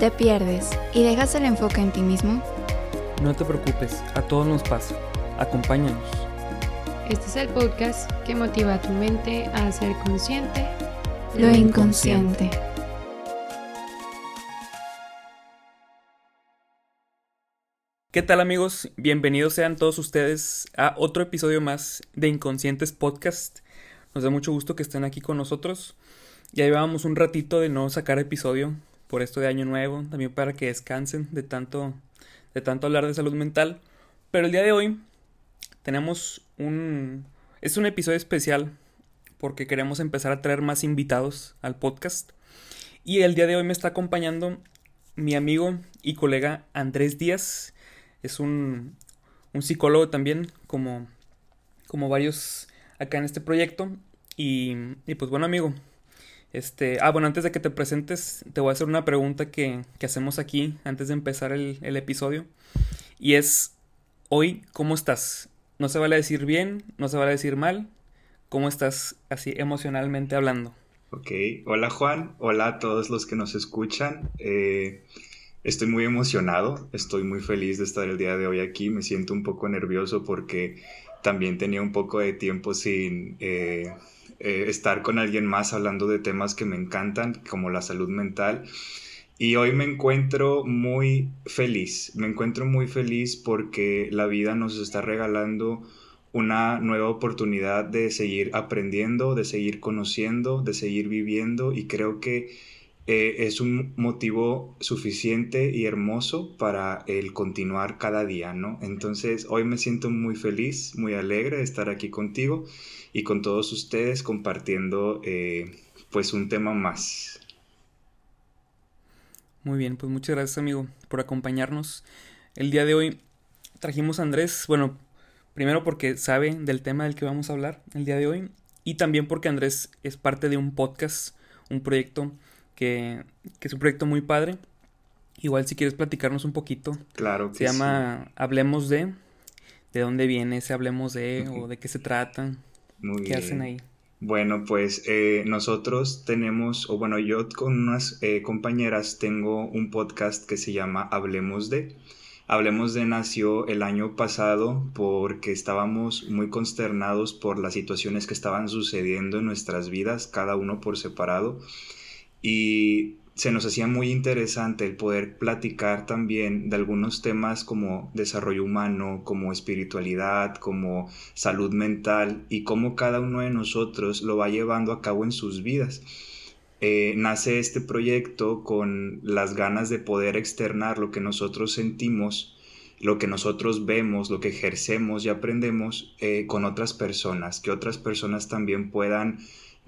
¿Te pierdes y dejas el enfoque en ti mismo? No te preocupes, a todos nos pasa. Acompáñanos. Este es el podcast que motiva a tu mente a ser consciente Lo inconsciente. ¿Qué tal amigos? Bienvenidos sean todos ustedes a otro episodio más de Inconscientes Podcast. Nos da mucho gusto que estén aquí con nosotros. Ya llevábamos un ratito de no sacar episodio por esto de año nuevo, también para que descansen de tanto de tanto hablar de salud mental. Pero el día de hoy tenemos un es un episodio especial porque queremos empezar a traer más invitados al podcast. Y el día de hoy me está acompañando mi amigo y colega Andrés Díaz. Es un, un psicólogo también, como, como varios acá en este proyecto. Y, y, pues bueno, amigo. Este, ah, bueno, antes de que te presentes, te voy a hacer una pregunta que, que hacemos aquí antes de empezar el, episodio. Y es, hoy, ¿cómo estás? No se vale decir bien, no se vale decir mal. ¿Cómo estás así emocionalmente hablando? Ok, hola Juan, hola a todos los que nos escuchan. Eh, estoy muy emocionado, estoy muy feliz de estar el día de hoy aquí. Me siento un poco nervioso porque también tenía un poco de tiempo sin eh, eh, estar con alguien más hablando de temas que me encantan, como la salud mental. Y hoy me encuentro muy feliz, me encuentro muy feliz porque la vida nos está regalando una nueva oportunidad de seguir aprendiendo, de seguir conociendo, de seguir viviendo y creo que eh, es un motivo suficiente y hermoso para el continuar cada día, ¿no? Entonces hoy me siento muy feliz, muy alegre de estar aquí contigo y con todos ustedes compartiendo eh, pues un tema más. Muy bien, pues muchas gracias amigo por acompañarnos. El día de hoy trajimos a Andrés, bueno, Primero porque sabe del tema del que vamos a hablar el día de hoy y también porque Andrés es parte de un podcast, un proyecto que, que es un proyecto muy padre. Igual si quieres platicarnos un poquito. Claro. Se llama Hablemos de. ¿De dónde viene ese Hablemos de? ¿O de qué se trata? Muy ¿Qué hacen ahí? Bueno, pues eh, nosotros tenemos, o bueno, yo con unas eh, compañeras tengo un podcast que se llama Hablemos de. Hablemos de nació el año pasado porque estábamos muy consternados por las situaciones que estaban sucediendo en nuestras vidas, cada uno por separado. Y se nos hacía muy interesante el poder platicar también de algunos temas como desarrollo humano, como espiritualidad, como salud mental y cómo cada uno de nosotros lo va llevando a cabo en sus vidas. Eh, nace este proyecto con las ganas de poder externar lo que nosotros sentimos, lo que nosotros vemos, lo que ejercemos y aprendemos eh, con otras personas, que otras personas también puedan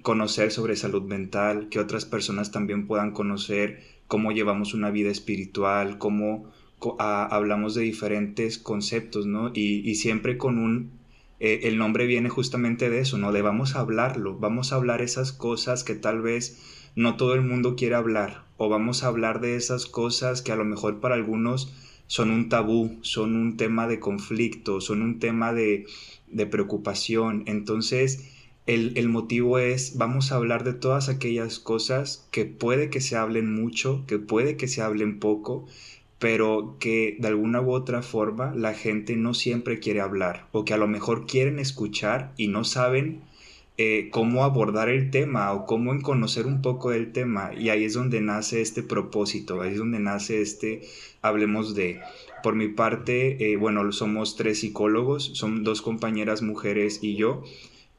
conocer sobre salud mental, que otras personas también puedan conocer cómo llevamos una vida espiritual, cómo hablamos de diferentes conceptos, ¿no? Y, siempre con un eh, el nombre viene justamente de eso, ¿no? De vamos a hablarlo, vamos a hablar esas cosas que tal vez no todo el mundo quiere hablar o vamos a hablar de esas cosas que a lo mejor para algunos son un tabú, son un tema de conflicto, son un tema de, de preocupación. Entonces, el, el, motivo es, vamos a hablar de todas aquellas cosas que puede que se hablen mucho, que puede que se hablen poco, pero que de alguna u otra forma la gente no siempre quiere hablar o que a lo mejor quieren escuchar y no saben eh, cómo abordar el tema o cómo conocer un poco del tema. Y ahí es donde nace este propósito, ahí es donde nace este, hablemos de... Por mi parte, eh, bueno, somos tres psicólogos, son dos compañeras mujeres y yo.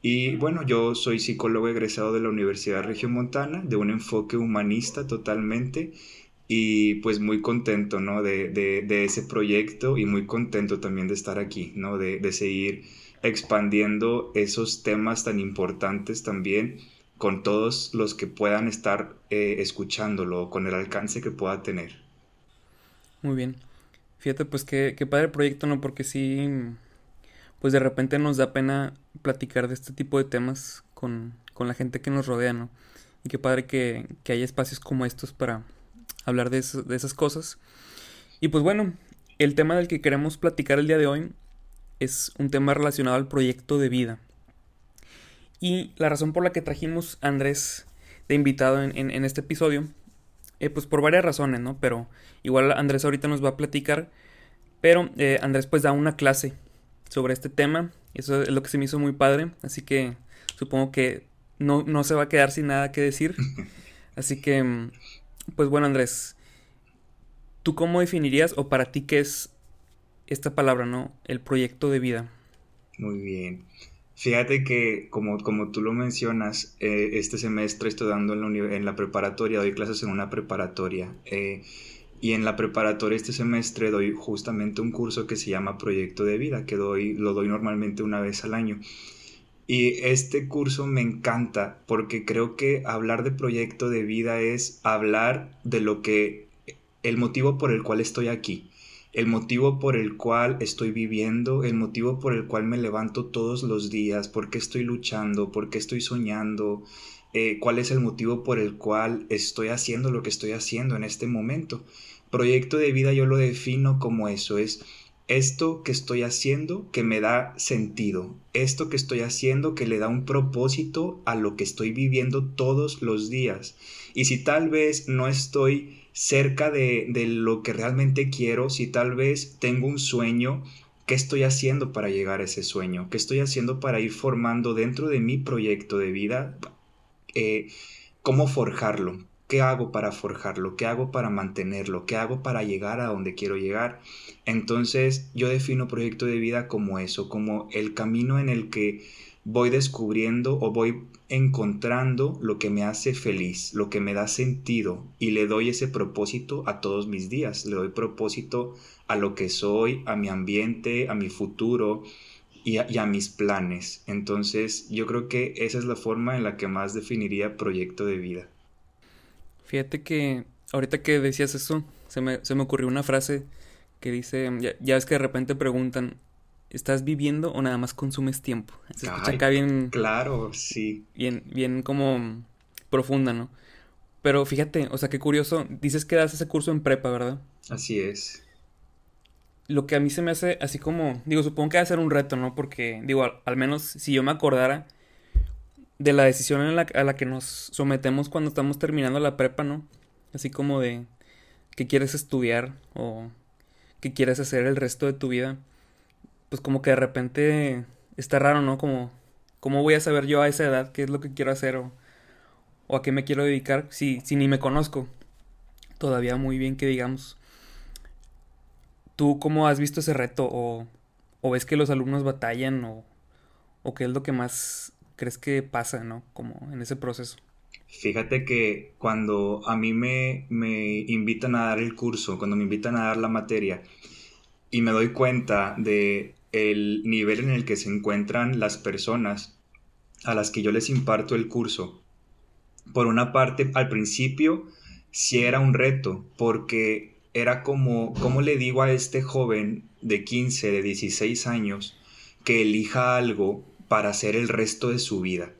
Y bueno, yo soy psicólogo egresado de la Universidad Regiomontana, de un enfoque humanista totalmente. Y pues muy contento, ¿no? De, de, ese proyecto y muy contento también de estar aquí, ¿no? De, de seguir expandiendo esos temas tan importantes también con todos los que puedan estar eh, escuchándolo, con el alcance que pueda tener. Muy bien. Fíjate, pues qué, qué padre proyecto, ¿no? Porque sí, pues de repente nos da pena platicar de este tipo de temas con, con la gente que nos rodea, ¿no? Y qué padre que, que haya espacios como estos para hablar de, de esas cosas. Y pues bueno, el tema del que queremos platicar el día de hoy es un tema relacionado al proyecto de vida. Y la razón por la que trajimos a Andrés de invitado en, este episodio eh, pues por varias razones, ¿no? Pero igual Andrés ahorita nos va a platicar. Pero eh, Andrés pues da una clase sobre este tema. Eso es lo que se me hizo muy padre. Así que supongo que no, no se va a quedar sin nada que decir. Así que, mm, pues bueno Andrés, ¿tú cómo definirías o para ti qué es esta palabra, ¿no? El proyecto de vida. Muy bien. Fíjate que, como, como tú lo mencionas, eh, este semestre estoy dando en la, en la, preparatoria, doy clases en una preparatoria. Eh, y en la preparatoria este semestre doy justamente un curso que se llama Proyecto de Vida, que doy, lo doy normalmente una vez al año. Y este curso me encanta porque creo que hablar de proyecto de vida es hablar de lo que, el motivo por el cual estoy aquí el motivo por el cual estoy viviendo, el motivo por el cual me levanto todos los días, por qué estoy luchando, por qué estoy soñando, eh, cuál es el motivo por el cual estoy haciendo lo que estoy haciendo en este momento. Proyecto de vida yo lo defino como eso, es esto que estoy haciendo que me da sentido, esto que estoy haciendo que le da un propósito a lo que estoy viviendo todos los días. Y si tal vez no estoy cerca de, lo que realmente quiero, si tal vez tengo un sueño, ¿qué estoy haciendo para llegar a ese sueño? ¿Qué estoy haciendo para ir formando dentro de mi proyecto de vida? Eh, ¿Cómo forjarlo? ¿Qué hago para forjarlo? ¿Qué hago para mantenerlo? ¿Qué hago para llegar a donde quiero llegar? Entonces yo defino proyecto de vida como eso, como el camino en el que voy descubriendo o voy encontrando lo que me hace feliz, lo que me da sentido y le doy ese propósito a todos mis días, le doy propósito a lo que soy, a mi ambiente, a mi futuro y a, mis planes. Entonces yo creo que esa es la forma en la que más definiría proyecto de vida. Fíjate que ahorita que decías eso, se me, se me ocurrió una frase que dice, ya, ya es que de repente preguntan, ¿Estás viviendo o nada más consumes tiempo? Se escucha acá bien. Claro, sí. Bien, bien como profunda, ¿no? Pero fíjate, o sea, qué curioso. Dices que das ese curso en prepa, ¿verdad? Así es. Lo que a mí se me hace así como. Digo, supongo que va a ser un reto, ¿no? Porque, digo, al, menos si yo me acordara de la decisión a la que nos sometemos cuando estamos terminando la prepa, ¿no? Así como de qué quieres estudiar o qué quieres hacer el resto de tu vida pues como que de repente está raro, ¿no? Como, ¿cómo voy a saber yo a esa edad qué es lo que quiero hacer o, a qué me quiero dedicar si, si ni me conozco? Todavía muy bien que digamos. ¿Tú cómo has visto ese reto? ¿O, ves que los alumnos batallan? O, ¿O qué es lo que más crees que pasa, ¿no? Como en ese proceso. Fíjate que cuando a mí me, me invitan a dar el curso, cuando me invitan a dar la materia, y me doy cuenta de el nivel en el que se encuentran las personas a las que yo les imparto el curso. Por una parte, al principio sí era un reto, porque era como, ¿cómo le digo a este joven de 15, de 16 años que elija algo para hacer el resto de su vida?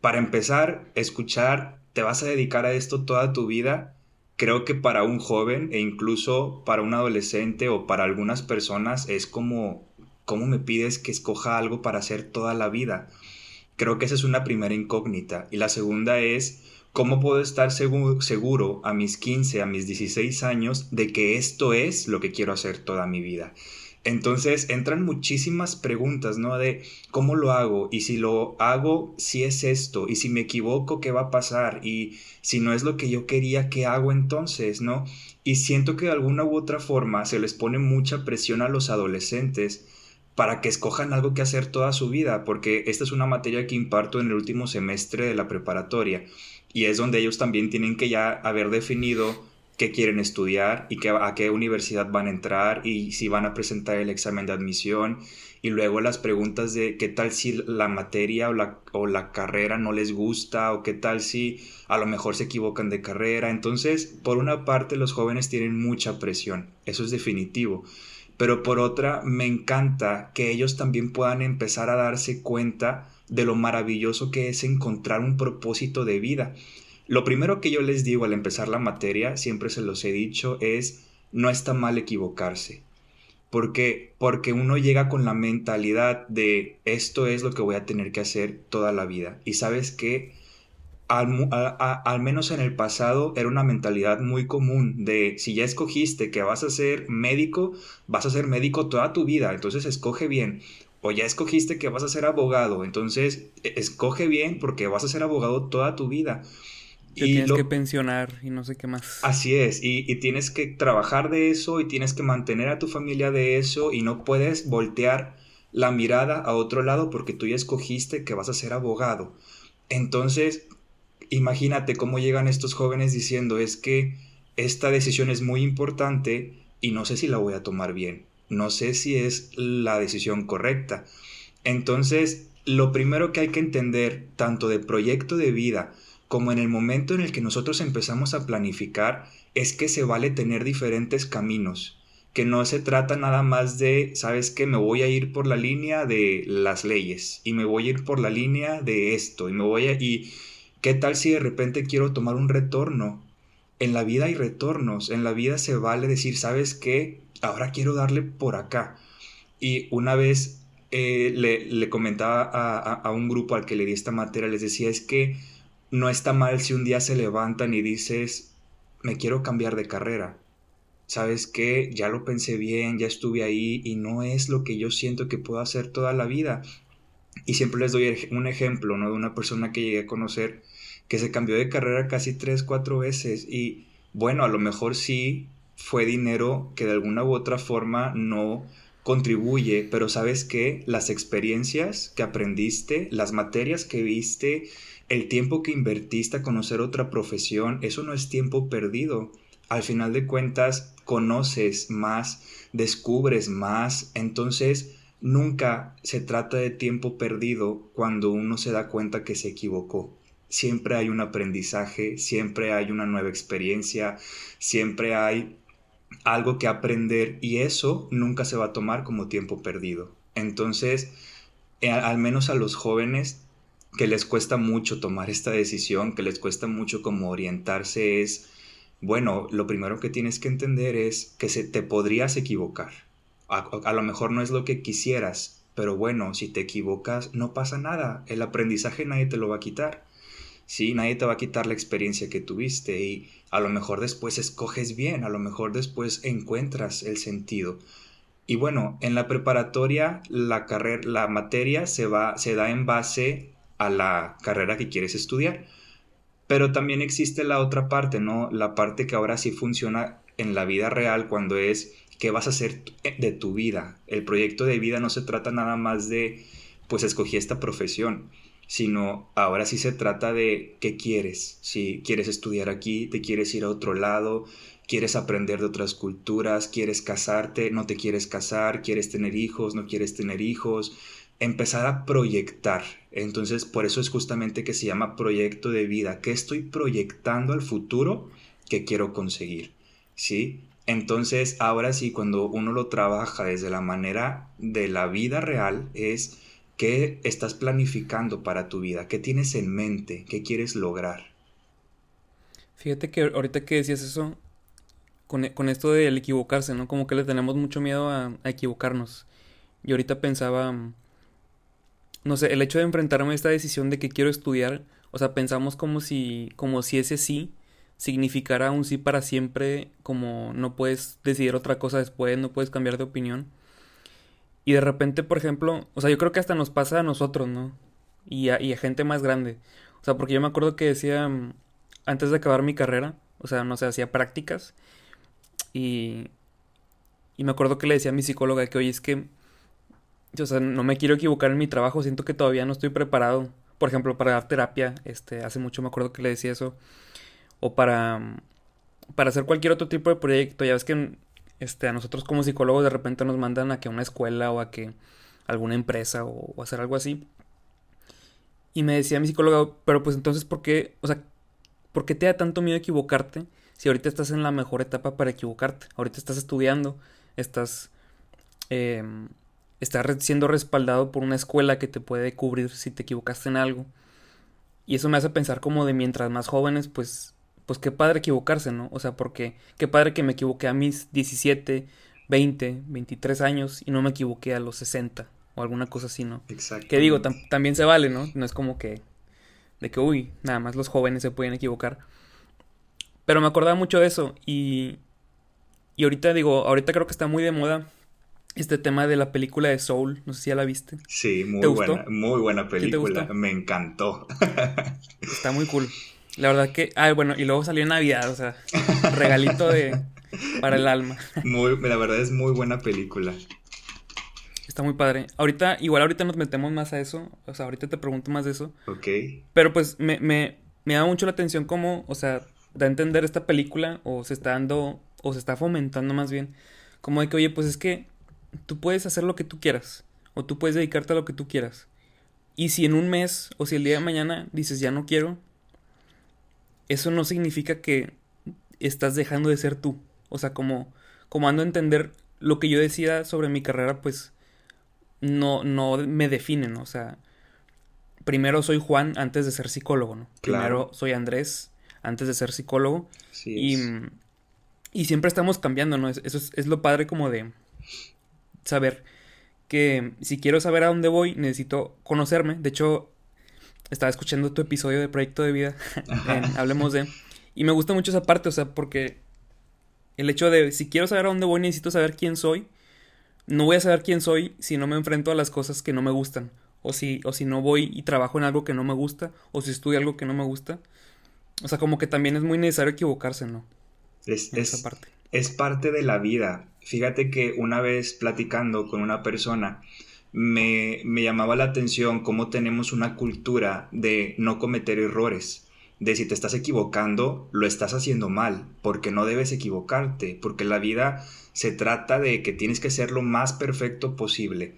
Para empezar, escuchar, te vas a dedicar a esto toda tu vida, creo que para un joven e incluso para un adolescente o para algunas personas es como ¿Cómo me pides que escoja algo para hacer toda la vida? Creo que esa es una primera incógnita. Y la segunda es, ¿cómo puedo estar seguro, a mis 15, a mis 16 años de que esto es lo que quiero hacer toda mi vida? Entonces entran muchísimas preguntas, ¿no? De cómo lo hago y si lo hago, si es esto y si me equivoco, ¿qué va a pasar? Y si no es lo que yo quería, ¿qué hago entonces, ¿no? Y siento que de alguna u otra forma se les pone mucha presión a los adolescentes para que escojan algo que hacer toda su vida, porque esta es una materia que imparto en el último semestre de la preparatoria y es donde ellos también tienen que ya haber definido qué quieren estudiar y qué, a qué universidad van a entrar y si van a presentar el examen de admisión. Y luego las preguntas de qué tal si la materia o la, o la carrera no les gusta o qué tal si a lo mejor se equivocan de carrera. Entonces, por una parte los jóvenes tienen mucha presión, eso es definitivo pero por otra me encanta que ellos también puedan empezar a darse cuenta de lo maravilloso que es encontrar un propósito de vida. Lo primero que yo les digo al empezar la materia, siempre se los he dicho, es no está mal equivocarse. Porque, porque uno llega con la mentalidad de esto es lo que voy a tener que hacer toda la vida. Y sabes que al, menos en el pasado era una mentalidad muy común de si ya escogiste que vas a ser médico, vas a ser médico toda tu vida, entonces escoge bien. O ya escogiste que vas a ser abogado, entonces e, escoge bien porque vas a ser abogado toda tu vida. Te y tienes que pensionar y no sé qué más. Así es, y, y, tienes que trabajar de eso y tienes que mantener a tu familia de eso y no puedes voltear la mirada a otro lado porque tú ya escogiste que vas a ser abogado. Entonces, imagínate cómo llegan estos jóvenes diciendo es que esta decisión es muy importante y no sé si la voy a tomar bien, no sé si es la decisión correcta. Entonces, lo primero que hay que entender, tanto de proyecto de vida como en el momento en el que nosotros empezamos a planificar, es que se vale tener diferentes caminos, que no se trata nada más de, sabes que me voy a ir por la línea de las leyes y me voy a ir por la línea de esto y me voy a... Y, ¿Qué tal si de repente quiero tomar un retorno? En la vida hay retornos, en la vida se vale decir, ¿sabes qué? Ahora quiero darle por acá. Y una vez eh, le, comentaba a, un grupo al que le di esta materia, les decía, es que no está mal si un día se levantan y dices, me quiero cambiar de carrera. ¿Sabes qué? Ya lo pensé bien, ya estuve ahí y no es lo que yo siento que puedo hacer toda la vida. Y siempre les doy un ejemplo, ¿no? De una persona que llegué a conocer que se cambió de carrera casi tres, cuatro veces. Y bueno, a lo mejor sí fue dinero que de alguna u otra forma no contribuye, pero sabes que las experiencias que aprendiste, las materias que viste, el tiempo que invertiste a conocer otra profesión, eso no es tiempo perdido. Al final de cuentas, conoces más, descubres más, entonces nunca se trata de tiempo perdido cuando uno se da cuenta que se equivocó siempre hay un aprendizaje, siempre hay una nueva experiencia, siempre hay algo que aprender y eso nunca se va a tomar como tiempo perdido. Entonces, eh, al menos a los jóvenes que les cuesta mucho tomar esta decisión, que les cuesta mucho como orientarse es, bueno, lo primero que tienes que entender es que se, te podrías equivocar. a lo mejor no es lo que quisieras, pero bueno, si te equivocas no pasa nada, el aprendizaje nadie te lo va a quitar. ¿Sí? Nadie te va a quitar la experiencia que tuviste y a lo mejor después escoges bien, a lo mejor después encuentras el sentido. Y bueno, en la preparatoria la carrera, la materia se va, se da en base a la carrera que quieres estudiar. Pero también existe la otra parte, ¿no? La parte que ahora sí funciona en la vida real cuando es qué vas a hacer de tu vida. El proyecto de vida no se trata nada más de, pues escogí esta profesión sino ahora sí se trata de qué quieres. Si quieres estudiar aquí, te quieres ir a otro lado, quieres aprender de otras culturas, quieres casarte, no te quieres casar, quieres tener hijos, no quieres tener hijos, empezar a proyectar. Entonces, por eso es justamente que se llama proyecto de vida. ¿Qué estoy proyectando al futuro que quiero conseguir? ¿Sí? Entonces, ahora sí, cuando uno lo trabaja desde la manera de la vida real, es ¿Qué estás planificando para tu vida? ¿Qué tienes en mente? ¿Qué quieres lograr? Fíjate que ahorita que decías eso, con, esto del equivocarse, ¿no? Como que le tenemos mucho miedo a, equivocarnos. Y ahorita pensaba, no sé, el hecho de enfrentarme a esta decisión de que quiero estudiar, o sea, pensamos como si, como si ese sí significara un sí para siempre, como no puedes decidir otra cosa después, no puedes cambiar de opinión. Y de repente, por ejemplo, o sea, yo creo que hasta nos pasa a nosotros, ¿no? Y a, y a gente más grande. O sea, porque yo me acuerdo que decía, mm, antes de acabar mi carrera, o sea, no sé, hacía prácticas. Y, y me acuerdo que le decía a mi psicóloga que, oye, es que, o sea, no me quiero equivocar en mi trabajo, siento que todavía no estoy preparado. Por ejemplo, para dar terapia, este, hace mucho me acuerdo que le decía eso. O para, mm, para hacer cualquier otro tipo de proyecto. Ya ves que este, a nosotros como psicólogos de repente nos mandan a que una escuela o a que alguna empresa o, hacer algo así. Y me decía mi psicóloga, pero pues entonces, ¿por qué? O sea, ¿por qué te da tanto miedo equivocarte si ahorita estás en la mejor etapa para equivocarte? Ahorita estás estudiando, estás, eh, estás siendo respaldado por una escuela que te puede cubrir si te equivocaste en algo. Y eso me hace pensar como de mientras más jóvenes, pues pues qué padre equivocarse, ¿no? O sea, porque qué padre que me equivoqué a mis 17, 20, 23 años y no me equivoqué a los 60 o alguna cosa así, ¿no? Exacto. Que digo, también se vale, ¿no? No es como que de que, uy, nada más los jóvenes se pueden equivocar. Pero me acordaba mucho de eso y, y ahorita digo, ahorita creo que está muy de moda este tema de la película de Soul, no sé si ya la viste. Sí, muy buena, muy buena película, me encantó. Está muy cool. La verdad que, ah, bueno, y luego salió Navidad, o sea, regalito de para el alma. Muy, la verdad es muy buena película. Está muy padre. Ahorita, igual ahorita nos metemos más a eso, o sea, ahorita te pregunto más de eso. Ok. Pero pues me, me, me da mucho la atención cómo, o sea, da a entender esta película, o se está dando, o se está fomentando más bien, como de que, oye, pues es que tú puedes hacer lo que tú quieras, o tú puedes dedicarte a lo que tú quieras. Y si en un mes, o si el día de mañana dices ya no quiero, eso no significa que estás dejando de ser tú. O sea, como, como ando a entender lo que yo decía sobre mi carrera, pues no, no me definen. O sea, primero soy Juan antes de ser psicólogo, ¿no? Primero soy Andrés antes de ser psicólogo. y, y siempre estamos cambiando, ¿no? Eso es, es lo padre como de saber que si quiero saber a dónde voy, necesito conocerme. De hecho, estaba escuchando tu episodio de Proyecto de Vida, Hablemos de... Y me gusta mucho esa parte, o sea, porque el hecho de si quiero saber a dónde voy, necesito saber quién soy. No voy a saber quién soy si no me enfrento a las cosas que no me gustan. O si, o si no voy y trabajo en algo que no me gusta. O si estudio algo que no me gusta. O sea, como que también es muy necesario equivocarse, ¿no? Es, esa parte. es parte de la vida. Fíjate que una vez platicando con una persona, me, llamaba la atención cómo tenemos una cultura de no cometer errores de si te estás equivocando, lo estás haciendo mal, porque no debes equivocarte, porque la vida se trata de que tienes que ser lo más perfecto posible.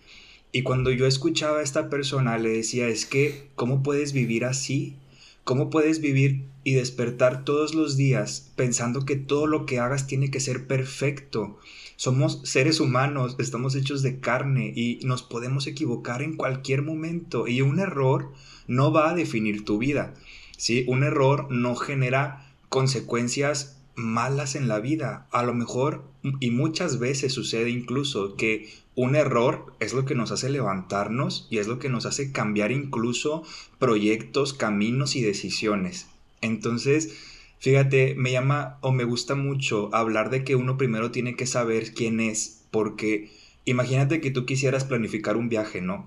Y cuando yo escuchaba a esta persona, le decía, es que, ¿cómo puedes vivir así? ¿Cómo puedes vivir y despertar todos los días pensando que todo lo que hagas tiene que ser perfecto? Somos seres humanos, estamos hechos de carne y nos podemos equivocar en cualquier momento y un error no va a definir tu vida. ¿sí? Un error no genera consecuencias malas en la vida. A lo mejor, y muchas veces sucede incluso que un error es lo que nos hace levantarnos y es lo que nos hace cambiar incluso proyectos, caminos y decisiones. Entonces, Fíjate, me llama o me gusta mucho hablar de que uno primero tiene que saber quién es, porque imagínate que tú quisieras planificar un viaje, ¿no?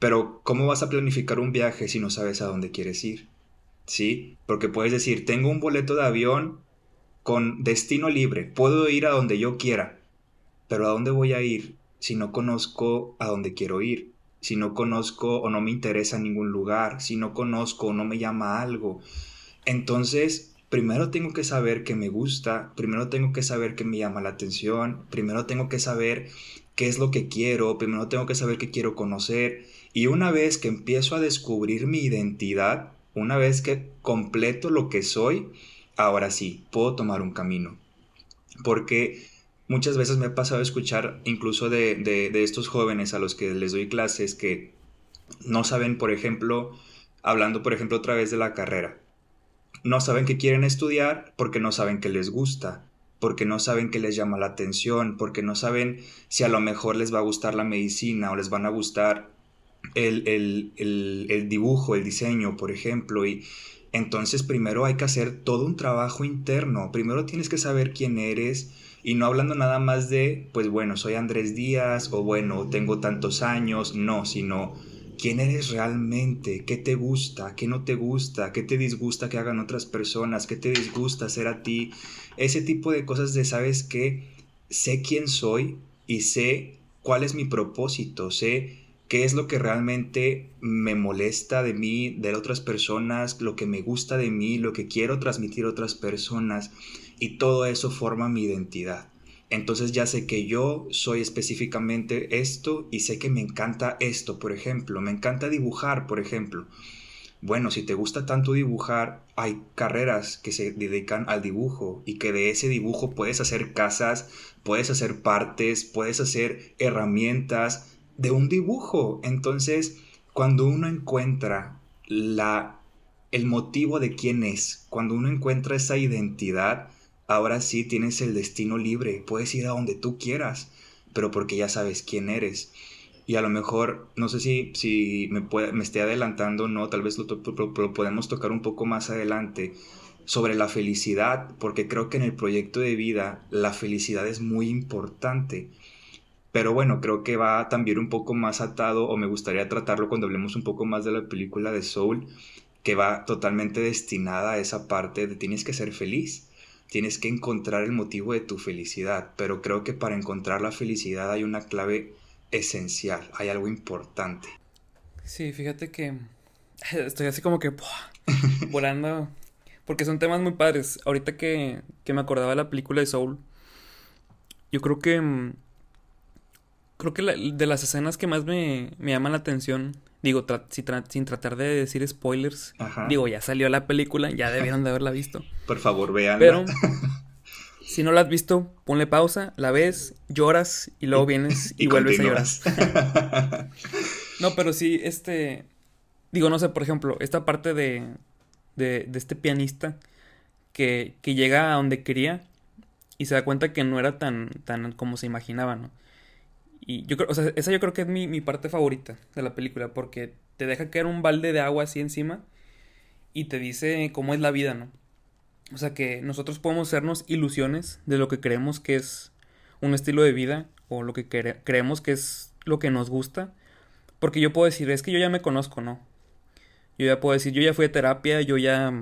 Pero ¿cómo vas a planificar un viaje si no sabes a dónde quieres ir? ¿Sí? Porque puedes decir, tengo un boleto de avión con destino libre, puedo ir a donde yo quiera, pero ¿a dónde voy a ir si no conozco a dónde quiero ir? Si no conozco o no me interesa ningún lugar, si no conozco o no me llama algo. Entonces, primero tengo que saber que me gusta, primero tengo que saber que me llama la atención, primero tengo que saber qué es lo que quiero, primero tengo que saber qué quiero conocer y una vez que empiezo a descubrir mi identidad, una vez que completo lo que soy, ahora sí, puedo tomar un camino. Porque muchas veces me ha pasado a escuchar incluso de, de estos jóvenes a los que les doy clases que no saben, por ejemplo, hablando por ejemplo otra vez de la carrera no saben qué quieren estudiar porque no saben qué les gusta, porque no saben qué les llama la atención, porque no saben si a lo mejor les va a gustar la medicina o les van a gustar el, el dibujo, el diseño, por ejemplo. Y entonces primero hay que hacer todo un trabajo interno. Primero tienes que saber quién eres, y no hablando nada más de, pues bueno, soy Andrés Díaz o bueno, tengo tantos años, no, sino quién eres realmente, qué te gusta, qué no te gusta, qué te disgusta que hagan otras personas, qué te disgusta hacer a ti, ese tipo de cosas de, sabes que sé quién soy y sé cuál es mi propósito, sé qué es lo que realmente me molesta de mí, de otras personas, lo que me gusta de mí, lo que quiero transmitir a otras personas. Y todo eso forma mi identidad. Entonces ya sé que yo soy específicamente esto y sé que me encanta esto, por ejemplo. Me encanta dibujar, por ejemplo. Bueno, si te gusta tanto dibujar, hay carreras que se dedican al dibujo y que de ese dibujo puedes hacer casas, puedes hacer partes, puedes hacer herramientas de un dibujo. Entonces, cuando uno encuentra la el motivo de quién es, cuando uno encuentra esa identidad, Ahora sí tienes el destino libre, puedes ir a donde tú quieras, pero porque ya sabes quién eres. y a lo mejor, no sé si, si me, me esté adelantando, no, tal vez lo, lo, podemos tocar un poco más adelante sobre la felicidad, porque creo que en el proyecto de vida la felicidad es muy importante. Pero bueno, creo que va también un poco más atado, o me gustaría tratarlo cuando hablemos un poco más de la película de Soul, que va totalmente destinada a esa parte de tienes que ser feliz, tienes que encontrar el motivo de tu felicidad, pero creo que para encontrar la felicidad hay una clave esencial, hay algo importante. Sí, fíjate que estoy así como que volando, porque son temas muy padres. Ahorita que, que me acordaba de la película de Soul, yo creo que mm, creo que de las escenas que más me, me llaman la atención, digo, sin tratar de decir spoilers, digo, ya salió la película, ya debieron de haberla visto. Por favor, vean. Pero, si no la has visto, ponle pausa, la ves, lloras y luego vienes y, vuelves a llorar. no, pero sí, este, digo, no sé, por ejemplo, esta parte de, de, de este pianista que, que llega a donde quería y se da cuenta que no era tan, tan como se imaginaba, ¿no? Y yo creo, o sea, esa yo creo que es mi, mi parte favorita de la película, porque te deja caer un balde de agua así encima y te dice cómo es la vida, ¿no? O sea, que nosotros podemos hacernos ilusiones de lo que creemos que es un estilo de vida o lo que creemos que es lo que nos gusta. Porque yo puedo decir, es que yo ya me conozco, ¿no? Yo ya puedo decir, yo ya fui a terapia, yo ya,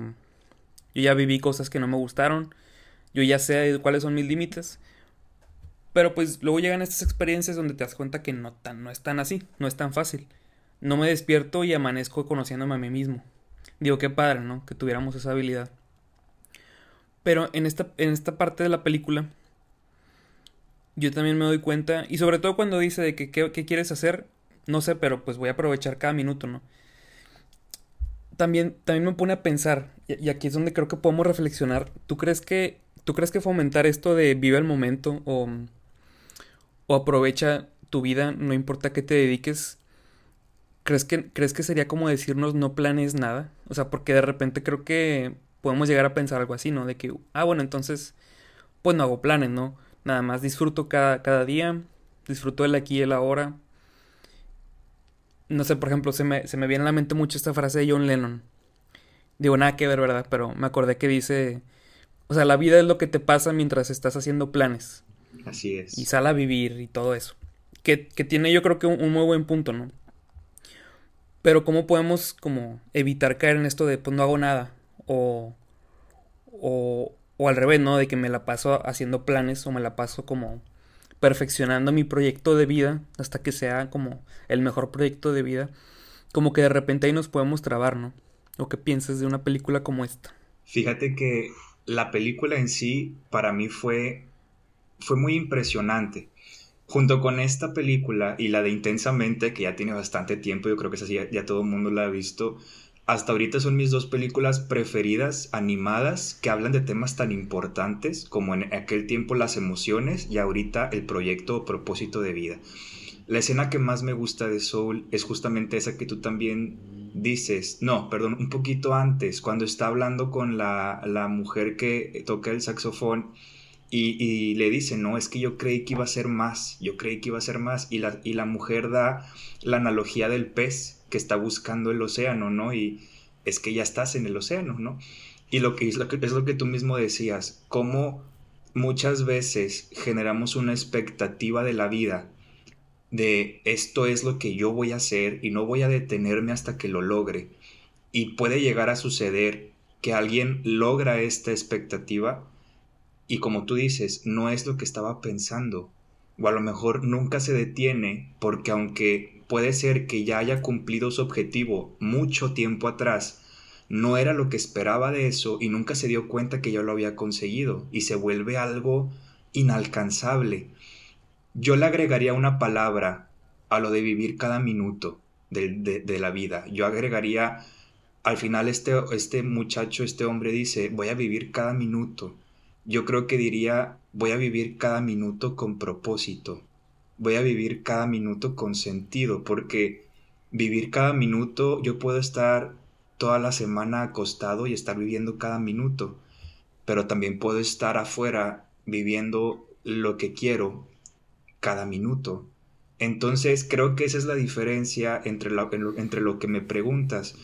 yo ya viví cosas que no me gustaron, yo ya sé cuáles son mis límites. Pero pues luego llegan estas experiencias donde te das cuenta que no, tan, no es tan así, no es tan fácil. No me despierto y amanezco conociéndome a mí mismo. Digo, qué padre, ¿no? Que tuviéramos esa habilidad. Pero en esta, en esta parte de la película, yo también me doy cuenta, y sobre todo cuando dice de que qué quieres hacer, no sé, pero pues voy a aprovechar cada minuto, ¿no? También, también me pone a pensar, y aquí es donde creo que podemos reflexionar, ¿tú crees que, tú crees que fomentar esto de vive el momento o o aprovecha tu vida, no importa qué te dediques. ¿Crees que, ¿Crees que sería como decirnos no planes nada? O sea, porque de repente creo que podemos llegar a pensar algo así, ¿no? De que, ah, bueno, entonces, pues no hago planes, ¿no? Nada más disfruto cada, cada día, disfruto el aquí y el ahora. No sé, por ejemplo, se me, se me viene a la mente mucho esta frase de John Lennon. Digo, nada que ver, ¿verdad? Pero me acordé que dice, o sea, la vida es lo que te pasa mientras estás haciendo planes. Así es. Y sal a vivir y todo eso. Que, tiene yo creo que un, muy buen punto, ¿no? Pero ¿cómo podemos como evitar caer en esto de pues no hago nada? O, o, o al revés, ¿no? De que me la paso haciendo planes o me la paso como perfeccionando mi proyecto de vida hasta que sea como el mejor proyecto de vida. Como que de repente ahí nos podemos trabar, ¿no? ¿O qué piensas de una película como esta? Fíjate que la película en sí para mí fue fue muy impresionante. Junto con esta película y la de Intensamente, que ya tiene bastante tiempo, yo creo que esa ya, ya todo el mundo la ha visto, hasta ahorita son mis dos películas preferidas animadas que hablan de temas tan importantes como en aquel tiempo las emociones y ahorita el proyecto o propósito de vida. La escena que más me gusta de Soul es justamente esa que tú también dices, no, perdón, un poquito antes, cuando está hablando con la, la mujer que toca el saxofón y, le dice, no, es que yo creí que iba a ser más, yo creí que iba a ser más. Y la, y la mujer da la analogía del pez que está buscando el océano, ¿no? Y es que ya estás en el océano, ¿no? Y lo que es lo que, es lo que tú mismo decías, cómo muchas veces generamos una expectativa de la vida de esto es lo que yo voy a hacer y no voy a detenerme hasta que lo logre. Y puede llegar a suceder que alguien logra esta expectativa y como tú dices, no es lo que estaba pensando. O a lo mejor nunca se detiene porque aunque puede ser que ya haya cumplido su objetivo mucho tiempo atrás, no era lo que esperaba de eso y nunca se dio cuenta que ya lo había conseguido y se vuelve algo inalcanzable. Yo le agregaría una palabra a lo de vivir cada minuto de, la vida. Yo agregaría, al final este, este muchacho, este hombre dice, voy a vivir cada minuto yo creo que diría, voy a vivir cada minuto con propósito, voy a vivir cada minuto con sentido, porque vivir cada minuto, yo puedo estar toda la semana acostado y estar viviendo cada minuto, pero también puedo estar afuera viviendo lo que quiero cada minuto. Entonces creo que esa es la diferencia entre lo, entre lo que me preguntas.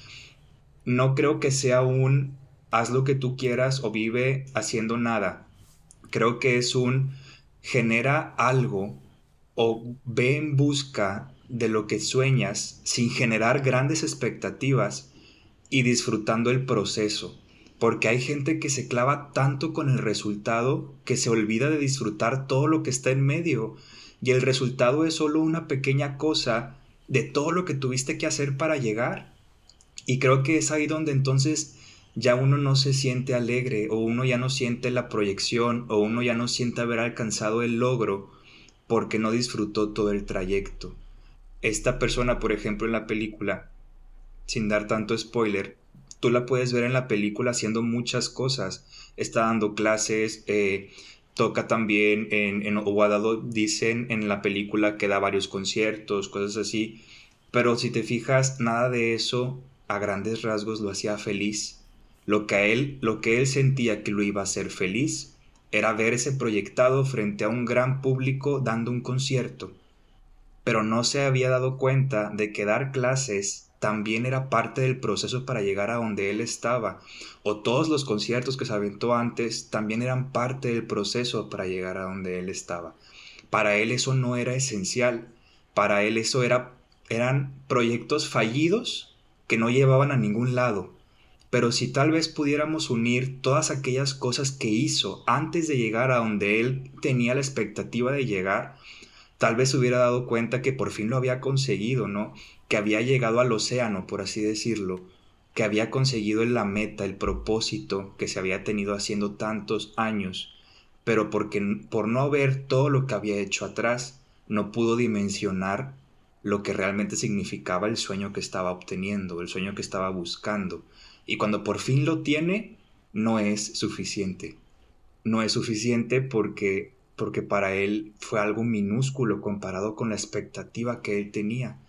No creo que sea un haz lo que tú quieras o vive haciendo nada. Creo que es un genera algo o ve en busca de lo que sueñas sin generar grandes expectativas y disfrutando el proceso. Porque hay gente que se clava tanto con el resultado que se olvida de disfrutar todo lo que está en medio. Y el resultado es solo una pequeña cosa de todo lo que tuviste que hacer para llegar. Y creo que es ahí donde entonces ya uno no se siente alegre o uno ya no siente la proyección o uno ya no siente haber alcanzado el logro porque no disfrutó todo el trayecto. Esta persona, por ejemplo, en la película, sin dar tanto spoiler, tú la puedes ver en la película haciendo muchas cosas. Está dando clases, eh, toca también en, en o ha dado, dicen en la película que da varios conciertos, cosas así. Pero si te fijas, nada de eso a grandes rasgos lo hacía feliz. Lo que él, lo que él sentía que lo iba a hacer feliz era verse proyectado frente a un gran público dando un concierto. Pero no se había dado cuenta de que dar clases también era parte del proceso para llegar a donde él estaba, o todos los conciertos que se aventó antes también eran parte del proceso para llegar a donde él estaba. Para él eso no era esencial, para él eso era, eran proyectos fallidos que no llevaban a ningún lado, pero si tal vez pudiéramos unir todas aquellas cosas que hizo antes de llegar a donde él tenía la expectativa de llegar, tal vez hubiera dado cuenta que por fin lo había conseguido, ¿no? Que había llegado al océano, por así decirlo, que había conseguido la meta, el propósito que se había tenido haciendo tantos años, pero porque por no ver todo lo que había hecho atrás, no pudo dimensionar lo que realmente significaba el sueño que estaba obteniendo, el sueño que estaba buscando. Y cuando por fin lo tiene, no es suficiente. No es suficiente porque, porque para él fue algo minúsculo comparado con la expectativa que él tenía.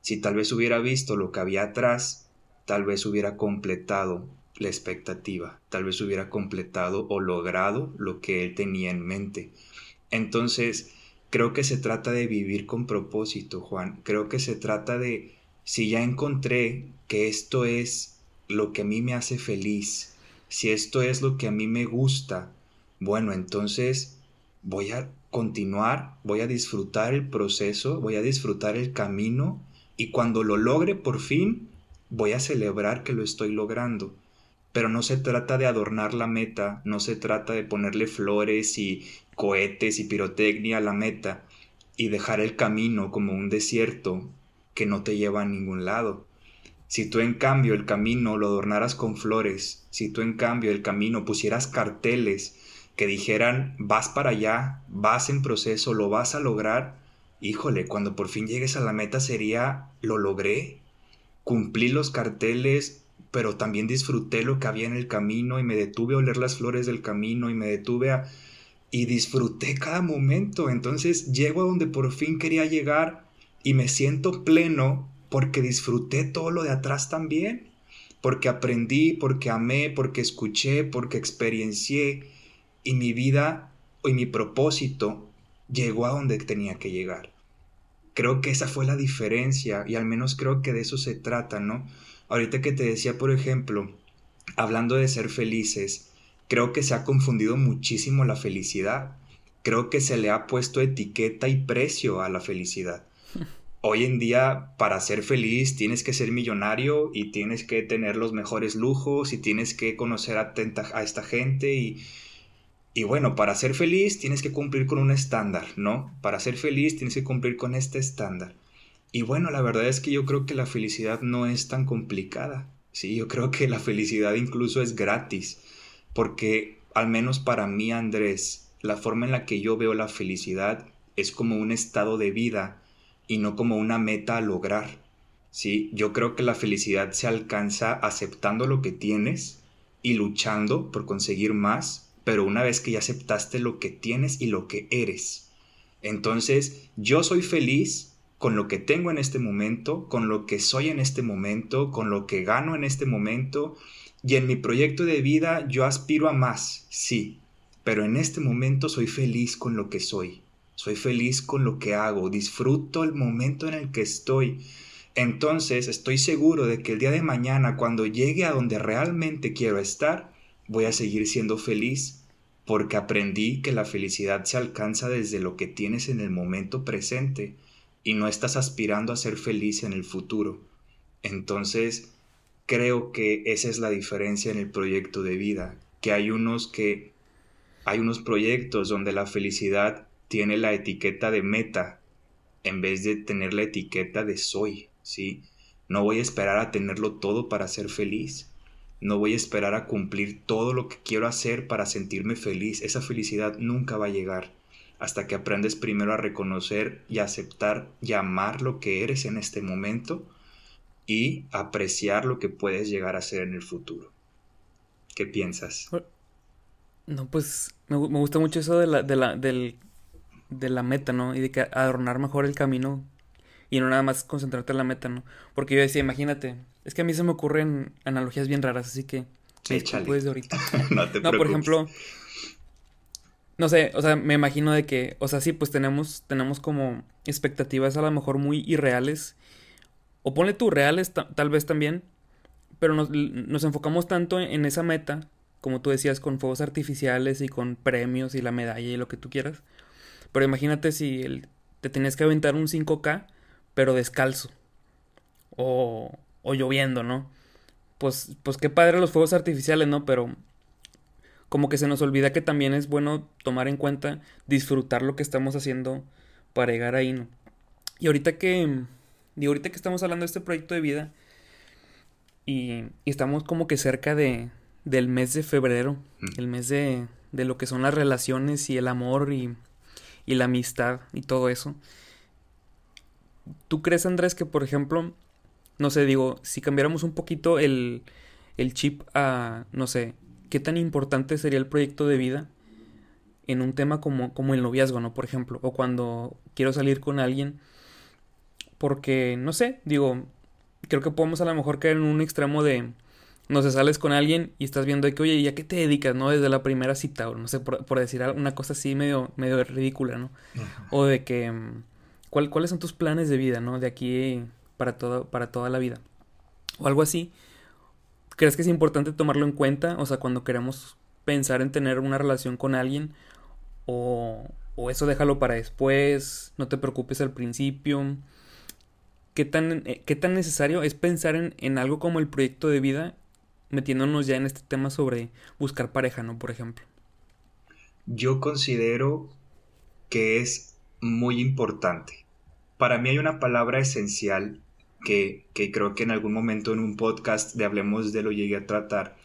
Si tal vez hubiera visto lo que había atrás, tal vez hubiera completado la expectativa, tal vez hubiera completado o logrado lo que él tenía en mente. Entonces, creo que se trata de vivir con propósito, Juan. Creo que se trata de, si ya encontré que esto es lo que a mí me hace feliz, si esto es lo que a mí me gusta, bueno, entonces voy a continuar, voy a disfrutar el proceso, voy a disfrutar el camino y cuando lo logre por fin, voy a celebrar que lo estoy logrando. Pero no se trata de adornar la meta, no se trata de ponerle flores y cohetes y pirotecnia a la meta y dejar el camino como un desierto que no te lleva a ningún lado. Si tú en cambio el camino lo adornaras con flores, si tú en cambio el camino pusieras carteles que dijeran vas para allá, vas en proceso, lo vas a lograr, híjole, cuando por fin llegues a la meta sería lo logré, cumplí los carteles, pero también disfruté lo que había en el camino y me detuve a oler las flores del camino y me detuve a... y disfruté cada momento. Entonces llego a donde por fin quería llegar y me siento pleno porque disfruté todo lo de atrás también, porque aprendí, porque amé, porque escuché, porque experiencié y mi vida y mi propósito llegó a donde tenía que llegar. Creo que esa fue la diferencia y al menos creo que de eso se trata, ¿no? Ahorita que te decía, por ejemplo, hablando de ser felices, creo que se ha confundido muchísimo la felicidad. Creo que se le ha puesto etiqueta y precio a la felicidad hoy en día para ser feliz tienes que ser millonario y tienes que tener los mejores lujos y tienes que conocer a, a esta gente y, y bueno, para ser feliz tienes que cumplir con un estándar, ¿no? Para ser feliz tienes que cumplir con este estándar. Y bueno, la verdad es que yo creo que la felicidad no es tan complicada. Sí, yo creo que la felicidad incluso es gratis. Porque al menos para mí, Andrés, la forma en la que yo veo la felicidad es como un estado de vida y no como una meta a lograr. ¿sí? Yo creo que la felicidad se alcanza aceptando lo que tienes y luchando por conseguir más, pero una vez que ya aceptaste lo que tienes y lo que eres. Entonces, yo soy feliz con lo que tengo en este momento, con lo que soy en este momento, con lo que gano en este momento, y en mi proyecto de vida yo aspiro a más, sí, pero en este momento soy feliz con lo que soy soy feliz con lo que hago, disfruto el momento en el que estoy. Entonces estoy seguro de que el día de mañana, cuando llegue a donde realmente quiero estar, voy a seguir siendo feliz, porque aprendí que la felicidad se alcanza desde lo que tienes en el momento presente y no estás aspirando a ser feliz en el futuro. Entonces, creo que esa es la diferencia en el proyecto de vida, que hay unos que hay unos proyectos donde la felicidad tiene la etiqueta de meta en vez de tener la etiqueta de soy, ¿sí? No voy a esperar a tenerlo todo para ser feliz. No voy a esperar a cumplir todo lo que quiero hacer para sentirme feliz. Esa felicidad nunca va a llegar hasta que aprendes primero a reconocer y aceptar y amar lo que eres en este momento y apreciar lo que puedes llegar a ser en el futuro. ¿Qué piensas? No, pues me, gusta mucho eso de la, de la, del, de la meta, ¿no? Y de que adornar mejor el camino y no nada más concentrarte en la meta, ¿no? Porque yo decía, imagínate, es que a mí se me ocurren analogías bien raras, así que Échale. de ahorita. no te No, por ejemplo, no sé, o sea, me imagino de que, o sea, sí, pues tenemos, tenemos como expectativas a lo mejor muy irreales, o ponle tú reales tal vez también, pero nos, nos enfocamos tanto en esa meta, como tú decías, con fuegos artificiales y con premios y la medalla y lo que tú quieras. Pero imagínate si el, te tenías que aventar un 5K pero descalzo. O, o lloviendo, ¿no? Pues, pues qué padre los fuegos artificiales, ¿no? Pero como que se nos olvida que también es bueno tomar en cuenta, disfrutar lo que estamos haciendo para llegar ahí, ¿no? Y ahorita que, y ahorita que estamos hablando de este proyecto de vida, y, y estamos como que cerca de, del mes de febrero, mm. el mes de, de lo que son las relaciones y el amor y, y la amistad y todo eso. ¿Tú crees, Andrés, que por ejemplo, no sé, digo, si cambiáramos un poquito el, el chip a, no sé, qué tan importante sería el proyecto de vida en un tema como, como el noviazgo, ¿no? Por ejemplo, o cuando quiero salir con alguien, porque, no sé, digo, creo que podemos a lo mejor caer en un extremo de, no sé, sales con alguien y estás viendo de que, oye, ¿y a qué te dedicas, no? Desde la primera cita, o no sé, por, por decir una cosa así medio, medio ridícula, ¿no? O de que mm, ¿Cuáles son tus planes de vida, no? De aquí para, todo, para toda la vida. O algo así. ¿Crees que es importante tomarlo en cuenta? O sea, cuando queremos pensar en tener una relación con alguien. O, o eso déjalo para después. No te preocupes al principio. ¿Qué tan, eh, qué tan necesario es pensar en, en algo como el proyecto de vida? Metiéndonos ya en este tema sobre buscar pareja, ¿no? Por ejemplo. Yo considero que es muy importante para mí hay una palabra esencial que, creo que en algún momento en un podcast de Hablemos de lo llegué a tratar,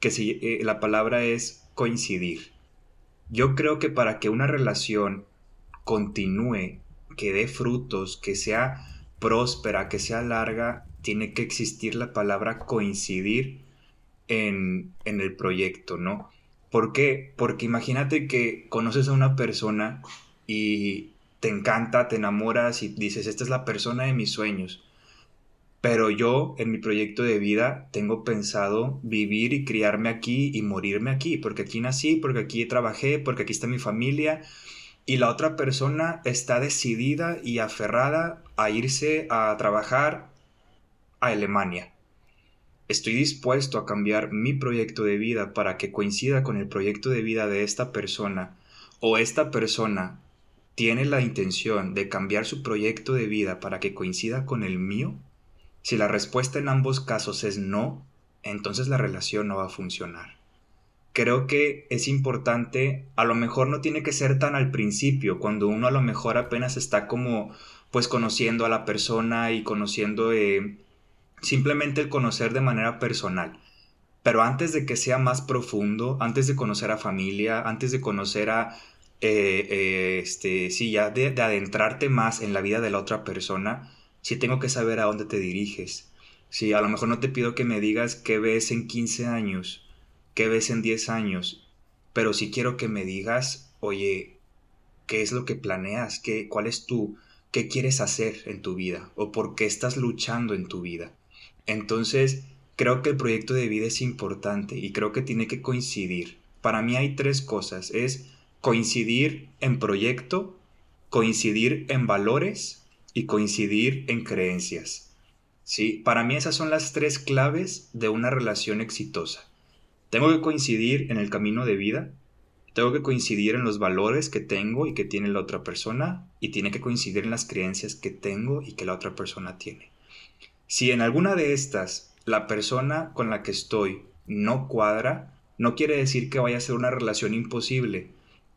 que si, eh, la palabra es coincidir. Yo creo que para que una relación continúe, que dé frutos, que sea próspera, que sea larga, tiene que existir la palabra coincidir en, en el proyecto, ¿no? ¿Por qué? Porque imagínate que conoces a una persona y te encanta, te enamoras y dices, esta es la persona de mis sueños. Pero yo en mi proyecto de vida tengo pensado vivir y criarme aquí y morirme aquí, porque aquí nací, porque aquí trabajé, porque aquí está mi familia. Y la otra persona está decidida y aferrada a irse a trabajar a Alemania. Estoy dispuesto a cambiar mi proyecto de vida para que coincida con el proyecto de vida de esta persona o esta persona tiene la intención de cambiar su proyecto de vida para que coincida con el mío? Si la respuesta en ambos casos es no, entonces la relación no va a funcionar. Creo que es importante, a lo mejor no tiene que ser tan al principio, cuando uno a lo mejor apenas está como pues conociendo a la persona y conociendo eh, simplemente el conocer de manera personal. Pero antes de que sea más profundo, antes de conocer a familia, antes de conocer a eh, eh, este, sí, ya de, adentrarte más en la vida de la otra persona, sí tengo que saber a dónde te diriges. Sí, a lo mejor no te pido que me digas qué ves en 15 años, qué ves en 10 años, pero sí quiero que me digas, oye, ¿qué es lo que planeas? ¿Qué, ¿Cuál es tu, qué quieres hacer en tu vida? ¿O por qué estás luchando en tu vida? Entonces, creo que el proyecto de vida es importante y creo que tiene que coincidir. Para mí hay tres cosas. Es coincidir en proyecto, coincidir en valores y coincidir en creencias. ¿Sí? Para mí esas son las tres claves de una relación exitosa. Tengo que coincidir en el camino de vida, tengo que coincidir en los valores que tengo y que tiene la otra persona, y tiene que coincidir en las creencias que tengo y que la otra persona tiene. Si en alguna de estas la persona con la que estoy no cuadra, no quiere decir que vaya a ser una relación imposible,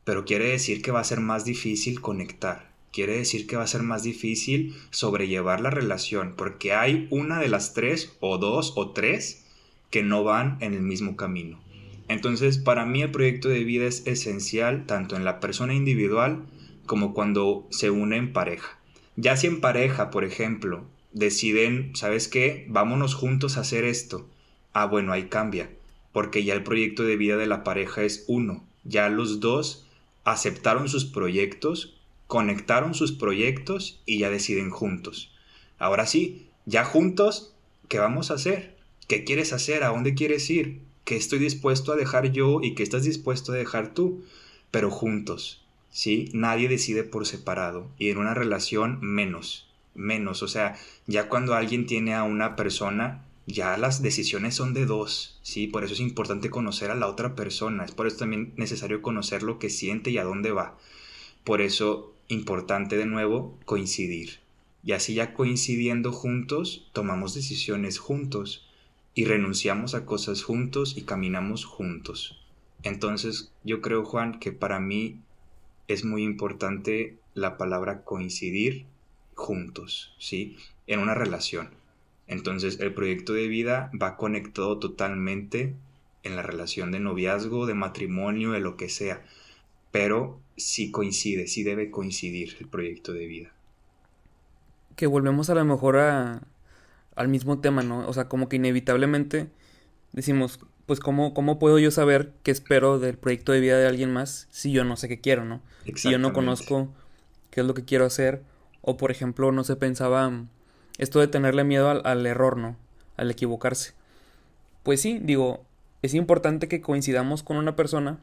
pero quiere decir que va a ser más difícil conectar. Quiere decir que va a ser más difícil sobrellevar la relación, porque hay una de las tres, o dos, o tres, que no van en el mismo camino. Entonces, para mí el proyecto de vida es esencial tanto en la persona individual como cuando se une en pareja. Ya si en pareja, por ejemplo, deciden, ¿sabes qué? Vámonos juntos a hacer esto. Ah, bueno, ahí cambia, porque ya el proyecto de vida de la pareja es uno. Ya los dos aceptaron sus proyectos, conectaron sus proyectos y ya deciden juntos. Ahora sí, ya juntos, ¿qué vamos a hacer? ¿Qué quieres hacer? ¿A dónde quieres ir? que estoy dispuesto a dejar yo y que estás dispuesto a dejar tú, pero juntos, ¿sí? Nadie decide por separado y en una relación menos, menos, o sea, ya cuando alguien tiene a una persona, ya las decisiones son de dos, ¿sí? Por eso es importante conocer a la otra persona, es por eso también necesario conocer lo que siente y a dónde va. Por eso, importante de nuevo, coincidir. Y así ya coincidiendo juntos, tomamos decisiones juntos y renunciamos a cosas juntos y caminamos juntos. Entonces yo creo, Juan, que para mí es muy importante la palabra coincidir juntos, ¿sí? En una relación. Entonces el proyecto de vida va conectado totalmente en la relación de noviazgo, de matrimonio, de lo que sea. Pero sí coincide, sí debe coincidir el proyecto de vida. Que volvemos a lo mejor a, al mismo tema, ¿no? O sea, como que inevitablemente decimos, pues ¿cómo, cómo puedo yo saber qué espero del proyecto de vida de alguien más si yo no sé qué quiero, ¿no? Si yo no conozco qué es lo que quiero hacer. O por ejemplo, no se pensaba esto de tenerle miedo al, al error, ¿no? Al equivocarse. Pues sí, digo, es importante que coincidamos con una persona,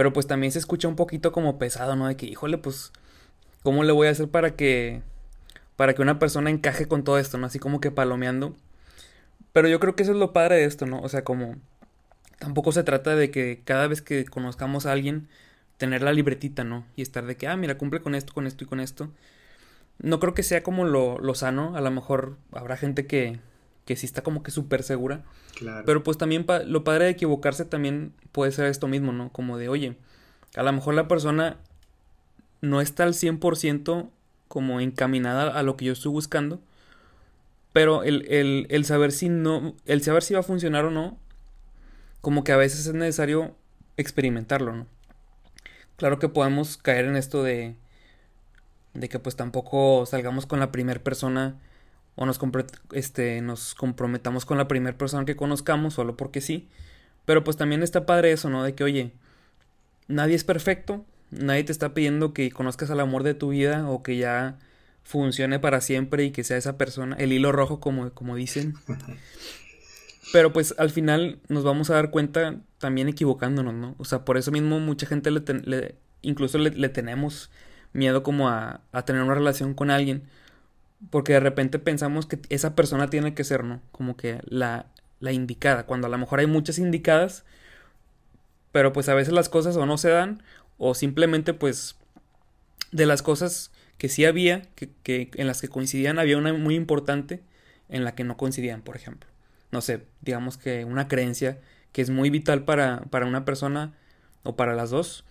pero pues también se escucha un poquito como pesado, ¿no? De que, híjole, pues, ¿cómo le voy a hacer para que para que una persona encaje con todo esto, ¿no? Así como que palomeando. Pero yo creo que eso es lo padre de esto, ¿no? O sea, como tampoco se trata de que cada vez que conozcamos a alguien tener la libretita, ¿no? Y estar de que, ah, mira, cumple con esto, con esto y con esto. No creo que sea como lo, lo sano. A lo mejor habrá gente que, que sí está como que súper segura. Claro. Pero pues también lo padre de equivocarse también puede ser esto mismo, ¿no? Como de, oye, a lo mejor la persona no está al 100% como encaminada a lo que yo estoy buscando. Pero el, el, el, saber si no. El saber si va a funcionar o no. Como que a veces es necesario experimentarlo, ¿no? Claro que podemos caer en esto de. De que pues tampoco salgamos con la primera persona. O nos, este, nos comprometamos con la primera persona que conozcamos solo porque sí. Pero pues también está padre eso, ¿no? De que, oye, nadie es perfecto. Nadie te está pidiendo que conozcas al amor de tu vida o que ya funcione para siempre y que sea esa persona, el hilo rojo como, como dicen. Pero pues al final nos vamos a dar cuenta también equivocándonos, ¿no? O sea, por eso mismo mucha gente le, incluso le, tenemos miedo como a, a, tener una relación con alguien. Porque de repente pensamos que esa persona tiene que ser, ¿no? Como que la, la indicada. Cuando a lo mejor hay muchas indicadas. Pero pues a veces las cosas o no se dan o simplemente pues de las cosas que sí había, que, en las que coincidían, había una muy importante en la que no coincidían, por ejemplo. No sé, digamos que una creencia que es muy vital para, para una persona o para las dos,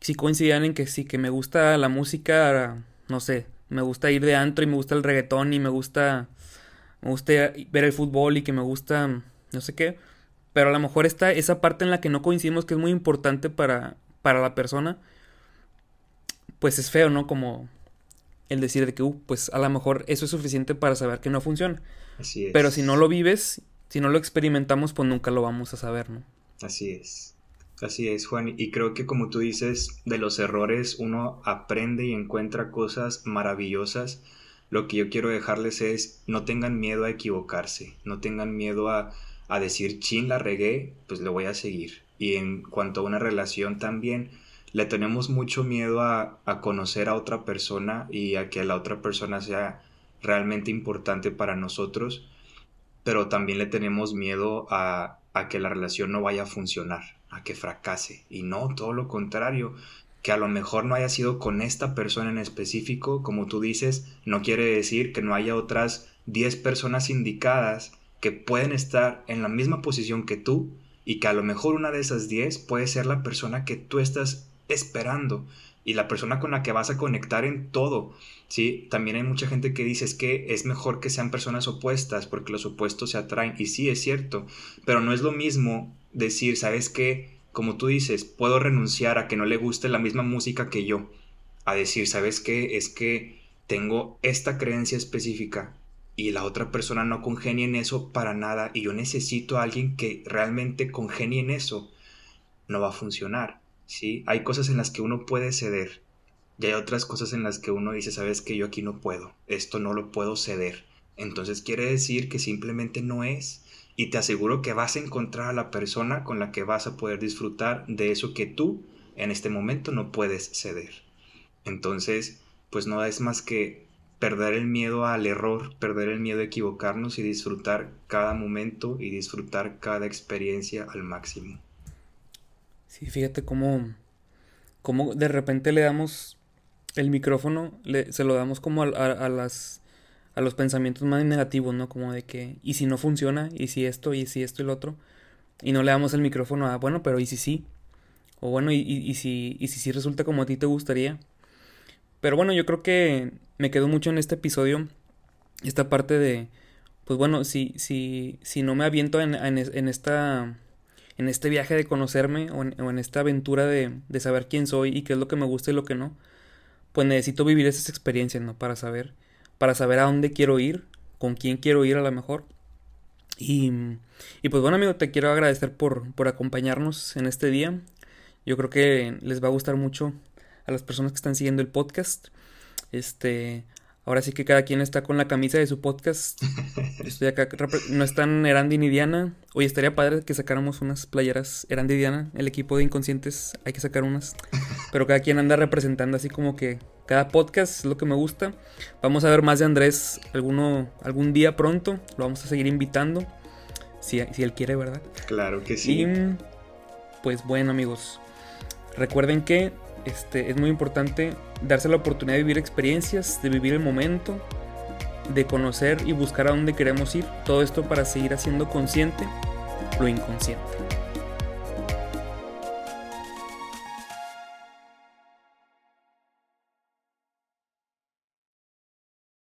sí coincidían en que sí, que me gusta la música, no sé, me gusta ir de antro y me gusta el reggaetón y me gusta, me gusta ver el fútbol y que me gusta, no sé qué, pero a lo mejor está esa parte en la que no coincidimos que es muy importante para, para la persona, pues es feo, ¿no? Como el decir de que, uh, pues a lo mejor eso es suficiente para saber que no funciona. Así es. Pero si no lo vives, si no lo experimentamos, pues nunca lo vamos a saber, ¿no? Así es. Así es, Juan. Y creo que como tú dices, de los errores uno aprende y encuentra cosas maravillosas. Lo que yo quiero dejarles es, no tengan miedo a equivocarse, no tengan miedo a, a decir, chin, la regué, pues le voy a seguir. Y en cuanto a una relación también, le tenemos mucho miedo a, a conocer a otra persona y a que la otra persona sea realmente importante para nosotros, pero también le tenemos miedo a, a que la relación no vaya a funcionar, a que fracase. Y no, todo lo contrario, que a lo mejor no haya sido con esta persona en específico, como tú dices, no quiere decir que no haya otras 10 personas indicadas que pueden estar en la misma posición que tú y que a lo mejor una de esas 10 puede ser la persona que tú estás esperando y la persona con la que vas a conectar en todo. Sí, también hay mucha gente que dice es que es mejor que sean personas opuestas porque los opuestos se atraen y sí es cierto, pero no es lo mismo decir, ¿sabes qué? como tú dices, puedo renunciar a que no le guste la misma música que yo, a decir, ¿sabes qué? Es que tengo esta creencia específica y la otra persona no congenia en eso para nada y yo necesito a alguien que realmente congenie en eso, no va a funcionar, ¿sí? Hay cosas en las que uno puede ceder y hay otras cosas en las que uno dice, ¿sabes que Yo aquí no puedo, esto no lo puedo ceder. Entonces quiere decir que simplemente no es y te aseguro que vas a encontrar a la persona con la que vas a poder disfrutar de eso que tú en este momento no puedes ceder. Entonces, pues no es más que perder el miedo al error, perder el miedo a equivocarnos y disfrutar cada momento y disfrutar cada experiencia al máximo. Sí, fíjate cómo, cómo de repente le damos el micrófono, le, se lo damos como a las a los pensamientos más negativos, ¿no? Como de que, ¿y si no funciona? ¿Y si esto? ¿Y si esto y lo otro? Y no le damos el micrófono a, bueno, pero ¿y si sí? O bueno, ¿y, y, si, y si sí resulta como a ti te gustaría? Pero bueno, yo creo que me quedó mucho en este episodio esta parte de, pues bueno, si, si, si no me aviento en, en, en esta en este viaje de conocerme o en, esta aventura de, de, saber quién soy y qué es lo que me gusta y lo que no, pues necesito vivir esas experiencias, ¿no? Para saber para saber a dónde quiero ir, con quién quiero ir a lo mejor. Y, y pues bueno amigo, te quiero agradecer por, por acompañarnos en este día. Yo creo que les va a gustar mucho a las personas que están siguiendo el podcast. Este, Ahora sí que cada quien está con la camisa de su podcast. Estoy acá, no están Erandi ni Diana. Hoy estaría padre que sacáramos unas playeras Erandi y Diana. El equipo de Inconscientes hay que sacar unas. Pero cada quien anda representando así como que cada podcast es lo que me gusta. Vamos a ver más de Andrés alguno, algún día pronto. Lo vamos a seguir invitando. Si, si él quiere, ¿verdad? Claro que sí. Y pues bueno amigos. Recuerden que este, es muy importante darse la oportunidad de vivir experiencias, de vivir el momento, de conocer y buscar a dónde queremos ir. Todo esto para seguir haciendo consciente lo inconsciente.